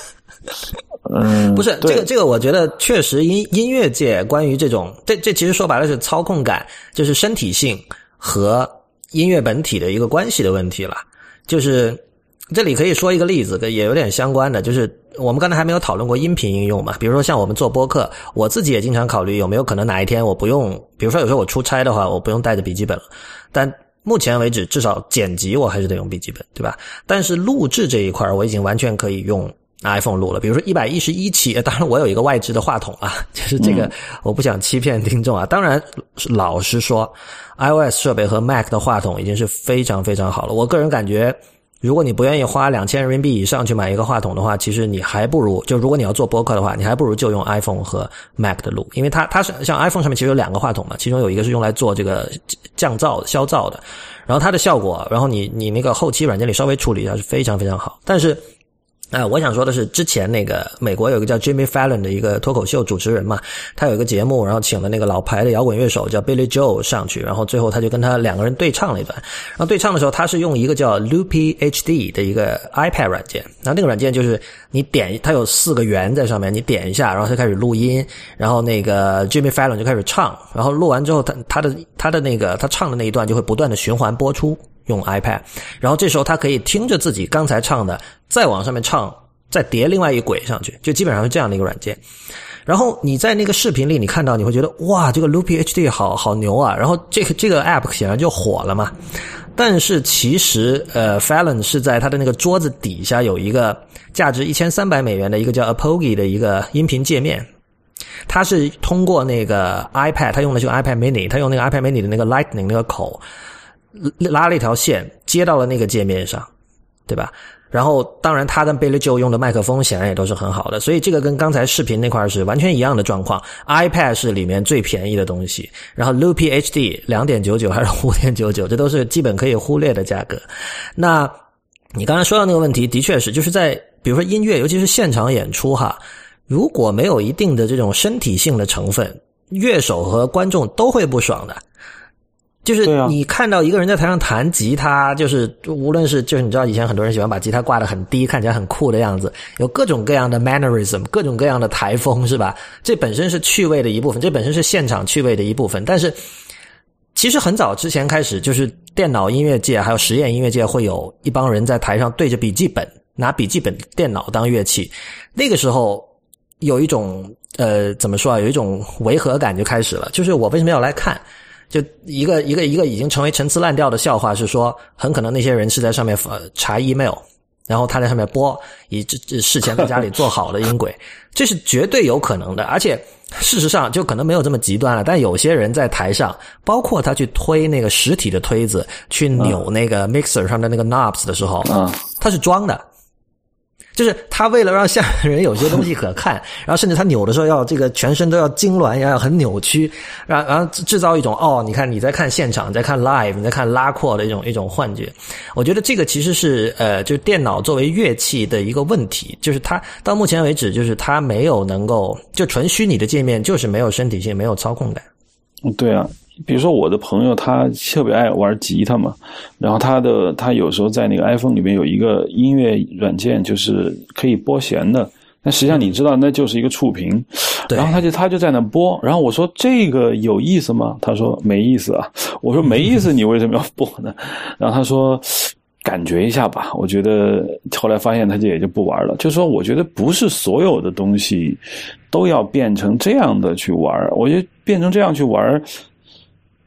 B: 嗯，
A: 不是这个这个，我觉得确实音音乐界关于这种，这这其实说白了是操控感，就是身体性和音乐本体的一个关系的问题了，就是。这里可以说一个例子，也有点相关的，就是我们刚才还没有讨论过音频应用嘛。比如说像我们做播客，我自己也经常考虑有没有可能哪一天我不用，比如说有时候我出差的话，我不用带着笔记本了。但目前为止，至少剪辑我还是得用笔记本，对吧？但是录制这一块我已经完全可以用 iPhone 录了。比如说一百一十一期，当然我有一个外置的话筒啊，就是这个我不想欺骗听众啊。当然，老实说，iOS 设备和 Mac 的话筒已经是非常非常好了。我个人感觉。如果你不愿意花两千人民币以上去买一个话筒的话，其实你还不如就如果你要做播客的话，你还不如就用 iPhone 和 Mac 的录，因为它它是像 iPhone 上面其实有两个话筒嘛，其中有一个是用来做这个降噪消噪的，然后它的效果，然后你你那个后期软件里稍微处理一下是非常非常好，但是。哎，我想说的是，之前那个美国有一个叫 Jimmy Fallon 的一个脱口秀主持人嘛，他有一个节目，然后请了那个老牌的摇滚乐手叫 Billy Joel 上去，然后最后他就跟他两个人对唱了一段。然后对唱的时候，他是用一个叫 Loopy HD 的一个 iPad 软件，然后那个软件就是你点，它有四个圆在上面，你点一下，然后它开始录音，然后那个 Jimmy Fallon 就开始唱，然后录完之后，他他的他的那个他唱的那一段就会不断的循环播出。用 iPad，然后这时候他可以听着自己刚才唱的，再往上面唱，再叠另外一轨上去，就基本上是这样的一个软件。然后你在那个视频里，你看到你会觉得哇，这个 Loopy HD 好好牛啊！然后这个这个 App 显然就火了嘛。但是其实呃，Fallon 是在他的那个桌子底下有一个价值一千三百美元的一个叫 Apogee 的一个音频界面，他是通过那个 iPad，他用的是 iPad Mini，他用那个 iPad Mini 的那个 Lightning 那个口。拉了一条线接到了那个界面上，对吧？然后当然他跟 Billy Joe 用的麦克风显然也都是很好的，所以这个跟刚才视频那块是完全一样的状况。iPad 是里面最便宜的东西，然后 Loopy HD 两点九九还是五点九九，这都是基本可以忽略的价格。那你刚才说到那个问题，的确是就是在比如说音乐，尤其是现场演出哈，如果没有一定的这种身体性的成分，乐手和观众都会不爽的。就是你看到一个人在台上弹吉他，就是无论是就是你知道以前很多人喜欢把吉他挂得很低，看起来很酷的样子，有各种各样的 mannerism，各种各样的台风，是吧？这本身是趣味的一部分，这本身是现场趣味的一部分。但是其实很早之前开始，就是电脑音乐界还有实验音乐界会有一帮人在台上对着笔记本，拿笔记本电脑当乐器，那个时候有一种呃怎么说啊，有一种违和感就开始了，就是我为什么要来看？就一个一个一个已经成为陈词滥调的笑话是说，很可能那些人是在上面查 email，然后他在上面播，以这这事前在家里做好的音轨，这是绝对有可能的。而且事实上就可能没有这么极端了，但有些人在台上，包括他去推那个实体的推子，去扭那个 mixer 上的那个 knobs 的时候，他是装的。就是他为了让下面人有些东西可看，然后甚至他扭的时候要这个全身都要痉挛，要很扭曲，然然后制造一种哦，你看你在看现场，在看 live，你在看拉阔的一种一种幻觉。我觉得这个其实是呃，就是电脑作为乐器的一个问题，就是它到目前为止，就是它没有能够就纯虚拟的界面，就是没有身体性，没有操控感。
B: 嗯，对啊。比如说我的朋友他特别爱玩吉他嘛，然后他的他有时候在那个 iPhone 里面有一个音乐软件，就是可以拨弦的。那实际上你知道那就是一个触屏，然后他就他就在那拨。然后我说这个有意思吗？他说没意思啊。我说没意思，你为什么要拨呢？然后他说感觉一下吧。我觉得后来发现他就也就不玩了。就是说，我觉得不是所有的东西都要变成这样的去玩。我觉得变成这样去玩。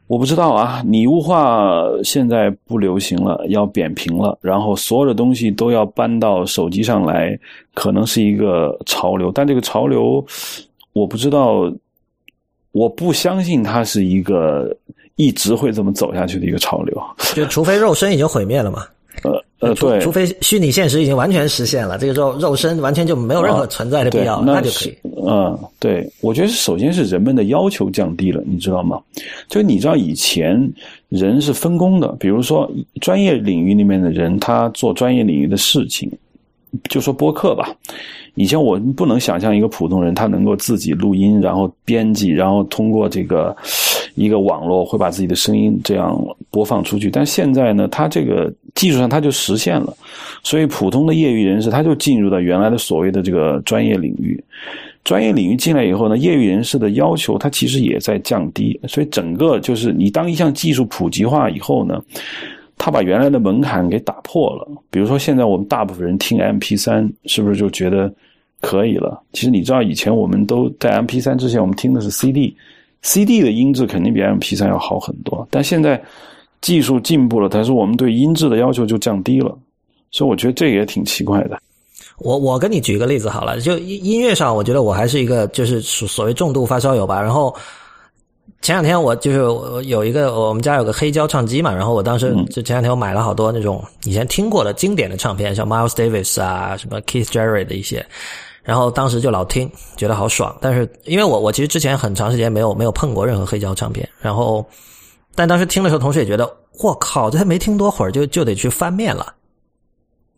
B: 我不知道啊，拟物化现在不流行了，要扁平了，然后所有的东西都要搬到手机上来，可能是一个潮流，但这个潮流，我不知道，我不相信它是一个一直会这么走下去的一个潮流，
A: 就除非肉身已经毁灭了嘛。
B: 呃呃，对，
A: 除非虚拟现实已经完全实现了，这个肉肉身完全就没有任何存在的必要，
B: 那
A: 就可以。
B: 嗯，对，我觉得首先是人们的要求降低了，你知道吗？就你知道以前人是分工的，比如说专业领域里面的人，他做专业领域的事情，就说播客吧。以前我们不能想象一个普通人他能够自己录音，然后编辑，然后通过这个一个网络会把自己的声音这样播放出去。但现在呢，它这个技术上它就实现了，所以普通的业余人士他就进入到原来的所谓的这个专业领域。专业领域进来以后呢，业余人士的要求它其实也在降低。所以整个就是你当一项技术普及化以后呢。它把原来的门槛给打破了。比如说，现在我们大部分人听 M P 三，是不是就觉得可以了？其实你知道，以前我们都在 M P 三之前，我们听的是 CD D，C D 的音质肯定比 M P 三要好很多。但现在技术进步了，但是我们对音质的要求就降低了，所以我觉得这也挺奇怪的。
A: 我我跟你举个例子好了，就音音乐上，我觉得我还是一个就是所所谓重度发烧友吧。然后前两天我就是有一个我们家有个黑胶唱机嘛，然后我当时就前两天我买了好多那种以前听过的经典的唱片，像 Miles Davis 啊，什么 Keith Jarrett 的一些，然后当时就老听，觉得好爽。但是因为我我其实之前很长时间没有没有碰过任何黑胶唱片，然后但当时听的时候，同时也觉得我靠，这还没听多会儿就就得去翻面了。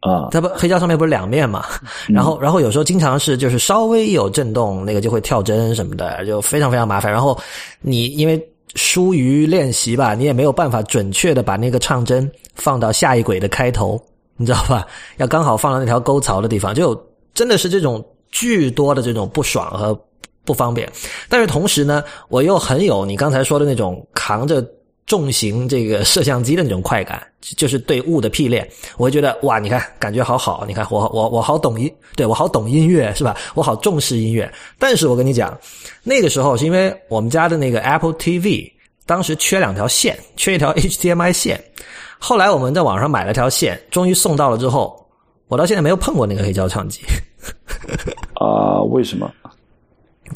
B: 啊，
A: 它不黑胶上面不是两面嘛？然后，然后有时候经常是就是稍微有震动，那个就会跳针什么的，就非常非常麻烦。然后你因为疏于练习吧，你也没有办法准确的把那个唱针放到下一轨的开头，你知道吧？要刚好放到那条沟槽的地方，就真的是这种巨多的这种不爽和不方便。但是同时呢，我又很有你刚才说的那种扛着。重型这个摄像机的那种快感，就是对物的批练，我会觉得哇，你看感觉好好，你看我我我好懂音，对我好懂音乐是吧？我好重视音乐。但是我跟你讲，那个时候是因为我们家的那个 Apple TV 当时缺两条线，缺一条 HDMI 线。后来我们在网上买了条线，终于送到了之后，我到现在没有碰过那个黑胶唱机。
B: 啊？为什么？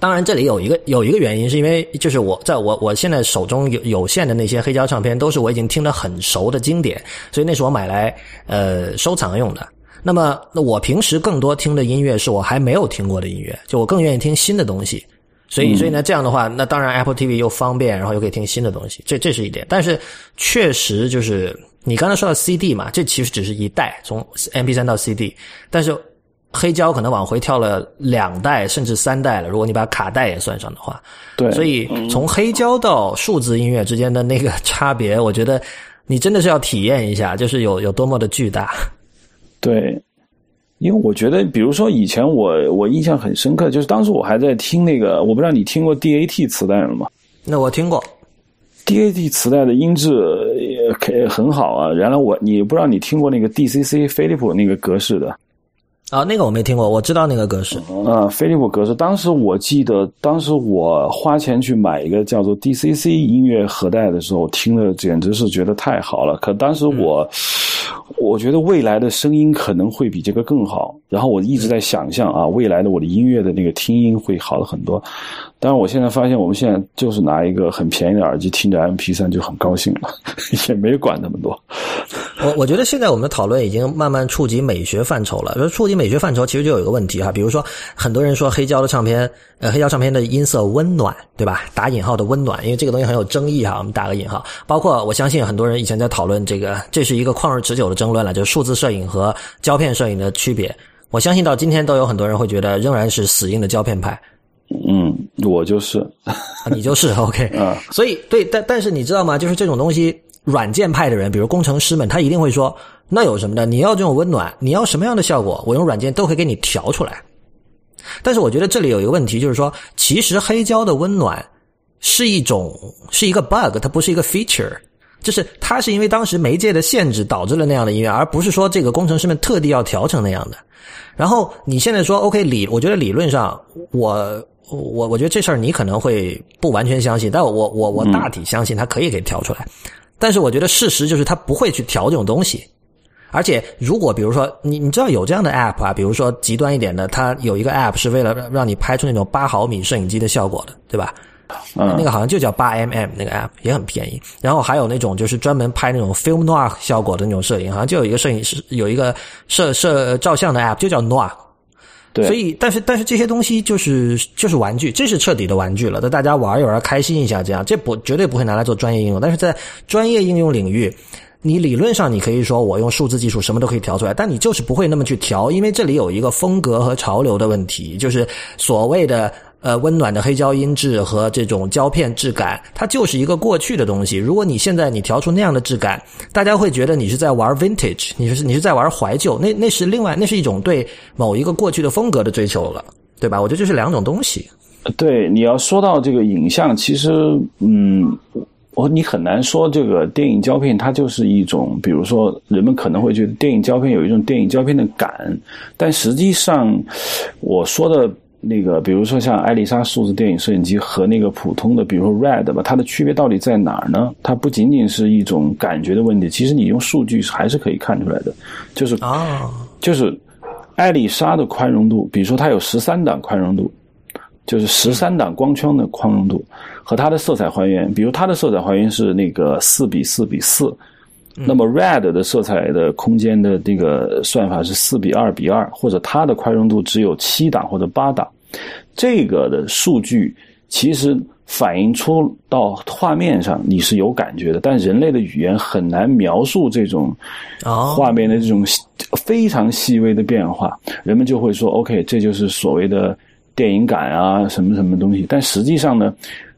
A: 当然，这里有一个有一个原因，是因为就是我在我我现在手中有有限的那些黑胶唱片，都是我已经听得很熟的经典，所以那是我买来呃收藏用的。那么，那我平时更多听的音乐是我还没有听过的音乐，就我更愿意听新的东西。所以，所以呢，这样的话，那当然 Apple TV 又方便，然后又可以听新的东西，这这是一点。但是，确实就是你刚才说到 CD 嘛，这其实只是一代从 MP3 到 CD，但是。黑胶可能往回跳了两代甚至三代了，如果你把卡带也算上的话。
B: 对，
A: 所以从黑胶到数字音乐之间的那个差别，我觉得你真的是要体验一下，就是有有多么的巨大。
B: 对，因为我觉得，比如说以前我我印象很深刻，就是当时我还在听那个，我不知道你听过 DAT 磁带了吗？
A: 那我听过
B: ，DAT 磁带的音质也可很好啊。原来我你不知道你听过那个 DCC 飞利浦那个格式的。
A: 啊，那个我没听过，我知道那个格式。
B: 啊，飞利浦格式。当时我记得，当时我花钱去买一个叫做 DCC 音乐盒带的时候，听的简直是觉得太好了。可当时我，我觉得未来的声音可能会比这个更好。然后我一直在想象啊，未来的我的音乐的那个听音会好了很多。但是我现在发现，我们现在就是拿一个很便宜的耳机听着 MP 三就很高兴了，也没管那么多。
A: 我我觉得现在我们的讨论已经慢慢触及美学范畴了。说触及美学范畴，其实就有一个问题哈，比如说很多人说黑胶的唱片，呃，黑胶唱片的音色温暖，对吧？打引号的温暖，因为这个东西很有争议哈，我们打个引号。包括我相信很多人以前在讨论这个，这是一个旷日持久的争论了，就是数字摄影和胶片摄影的区别。我相信到今天都有很多人会觉得仍然是死硬的胶片派。
B: 嗯，我就是，
A: 你就是 OK
B: 啊。
A: 所以对，但但是你知道吗？就是这种东西，软件派的人，比如工程师们，他一定会说，那有什么的？你要这种温暖，你要什么样的效果？我用软件都可以给你调出来。但是我觉得这里有一个问题，就是说，其实黑胶的温暖是一种是一个 bug，它不是一个 feature，就是它是因为当时媒介的限制导致了那样的音乐，而不是说这个工程师们特地要调成那样的。然后你现在说 OK 理，我觉得理论上我。我我觉得这事儿你可能会不完全相信，但我我我大体相信它可以给调出来。但是我觉得事实就是它不会去调这种东西。而且如果比如说你你知道有这样的 app 啊，比如说极端一点的，它有一个 app 是为了让你拍出那种八毫米摄影机的效果的，对吧？那个好像就叫八 mm 那个 app 也很便宜。然后还有那种就是专门拍那种 film noir 效果的那种摄影，好像就有一个摄影师有一个摄摄照相的 app 就叫 noir。所以，但是，但是这些东西就是就是玩具，这是彻底的玩具了。那大家玩一玩，开心一下，这样这不绝对不会拿来做专业应用。但是在专业应用领域，你理论上你可以说我用数字技术什么都可以调出来，但你就是不会那么去调，因为这里有一个风格和潮流的问题，就是所谓的。呃，温暖的黑胶音质和这种胶片质感，它就是一个过去的东西。如果你现在你调出那样的质感，大家会觉得你是在玩 vintage，你是你是在玩怀旧，那那是另外那是一种对某一个过去的风格的追求了，对吧？我觉得这是两种东西。
B: 对，你要说到这个影像，其实，嗯，我你很难说这个电影胶片它就是一种，比如说人们可能会觉得电影胶片有一种电影胶片的感，但实际上我说的。那个，比如说像艾丽莎数字电影摄影机和那个普通的，比如说 RED 吧，它的区别到底在哪儿呢？它不仅仅是一种感觉的问题，其实你用数据还是可以看出来的，就是
A: 啊，
B: 就是艾丽莎的宽容度，比如说它有十三档宽容度，就是十三档光圈的宽容度，和它的色彩还原，比如它的色彩还原是那个四比四比四。那么 Red 的色彩的空间的这个算法是四比二比二，或者它的宽容度只有七档或者八档，这个的数据其实反映出到画面上你是有感觉的，但人类的语言很难描述这种画面的这种非常细微的变化，人们就会说 OK，这就是所谓的电影感啊，什么什么东西，但实际上呢？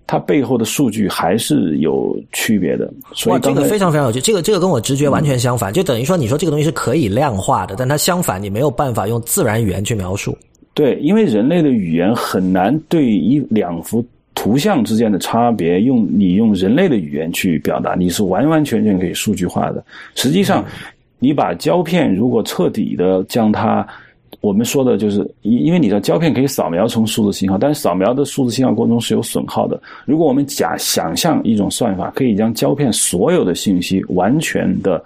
B: 它背后的数据还是有区别的，所以，
A: 这个非常非常有趣。这个这个跟我直觉完全相反，就等于说你说这个东西是可以量化的，但它相反，你没有办法用自然语言去描述。
B: 对，因为人类的语言很难对一两幅图像之间的差别用你用人类的语言去表达，你是完完全全可以数据化的。实际上，你把胶片如果彻底的将它。我们说的就是，因因为你的胶片可以扫描成数字信号，但是扫描的数字信号过程中是有损耗的。如果我们假想象一种算法，可以将胶片所有的信息完全的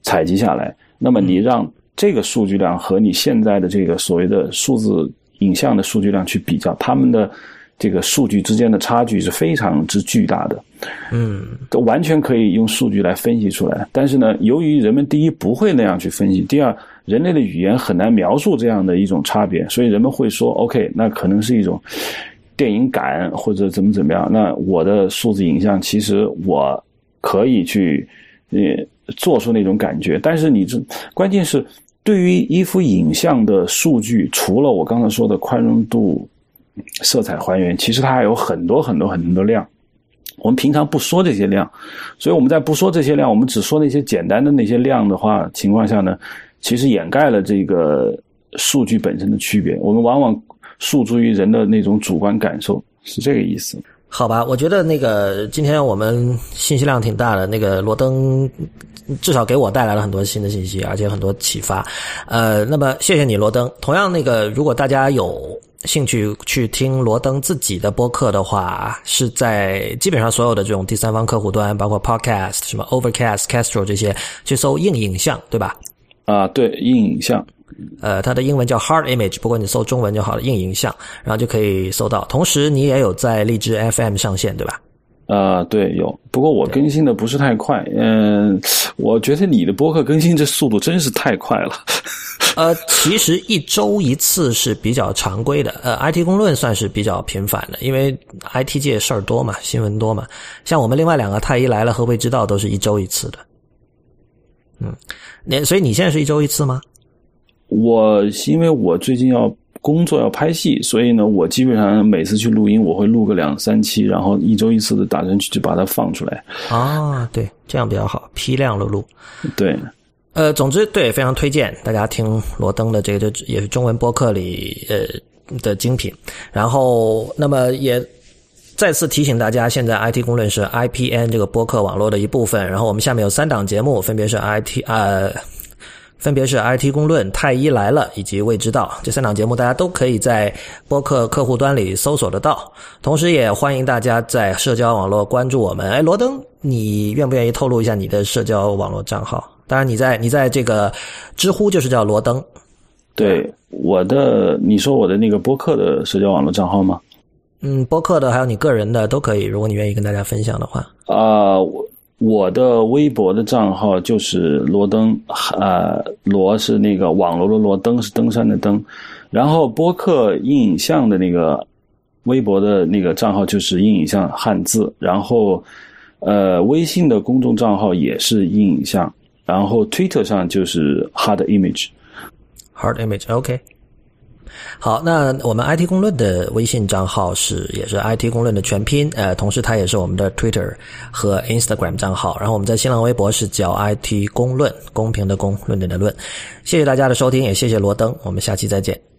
B: 采集下来，那么你让这个数据量和你现在的这个所谓的数字影像的数据量去比较，它们的这个数据之间的差距是非常之巨大的。
A: 嗯，
B: 都完全可以用数据来分析出来。但是呢，由于人们第一不会那样去分析，第二。人类的语言很难描述这样的一种差别，所以人们会说：“OK，那可能是一种电影感或者怎么怎么样。”那我的数字影像其实我可以去呃做出那种感觉，但是你这关键是对于一幅影像的数据，除了我刚才说的宽容度、色彩还原，其实它还有很多很多很多的量。我们平常不说这些量，所以我们在不说这些量，我们只说那些简单的那些量的话情况下呢？其实掩盖了这个数据本身的区别，我们往往诉诸于人的那种主观感受，是这个意思。
A: 好吧，我觉得那个今天我们信息量挺大的，那个罗登至少给我带来了很多新的信息，而且很多启发。呃，那么谢谢你，罗登。同样，那个如果大家有兴趣去听罗登自己的播客的话，是在基本上所有的这种第三方客户端，包括 Podcast、什么 Overcast、Castro 这些，去搜硬影像，对吧？
B: 啊，对，硬影像，
A: 呃，它的英文叫 Hard Image，不过你搜中文就好了，硬影像，然后就可以搜到。同时，你也有在荔枝 FM 上线，对吧？
B: 啊，对，有。不过我更新的不是太快，嗯，我觉得你的播客更新这速度真是太快了。
A: 呃，其实一周一次是比较常规的，呃，IT 公论算是比较频繁的，因为 IT 界事儿多嘛，新闻多嘛。像我们另外两个太医来了和未知道都是一周一次的。嗯，那所以你现在是一周一次吗？
B: 我因为我最近要工作要拍戏，所以呢，我基本上每次去录音，我会录个两三期，然后一周一次的打算去就把它放出来。
A: 啊，对，这样比较好，批量的录。
B: 对，
A: 呃，总之对，非常推荐大家听罗登的这个，就也是中文播客里呃的精品。然后，那么也。再次提醒大家，现在 IT 公论是 IPN 这个播客网络的一部分。然后我们下面有三档节目，分别是 IT 呃，分别是 IT 公论、太医来了以及未知道这三档节目，大家都可以在播客客户端里搜索得到。同时，也欢迎大家在社交网络关注我们。哎，罗登，你愿不愿意透露一下你的社交网络账号？当然，你在你在这个知乎就是叫罗登。
B: 对，我的你说我的那个播客的社交网络账号吗？
A: 嗯，播客的还有你个人的都可以，如果你愿意跟大家分享的话。
B: 啊，我我的微博的账号就是罗登，啊，罗是那个网络的罗，登是登山的登，然后播客硬影像的那个微博的那个账号就是阴影像汉字，然后呃，微信的公众账号也是阴影像，然后 Twitter 上就是 Hard Image，Hard
A: Image，OK。好，那我们 IT 公论的微信账号是也是 IT 公论的全拼，呃，同时它也是我们的 Twitter 和 Instagram 账号。然后我们在新浪微博是叫 IT 公论，公平的公，论点的论。谢谢大家的收听，也谢谢罗登，我们下期再见。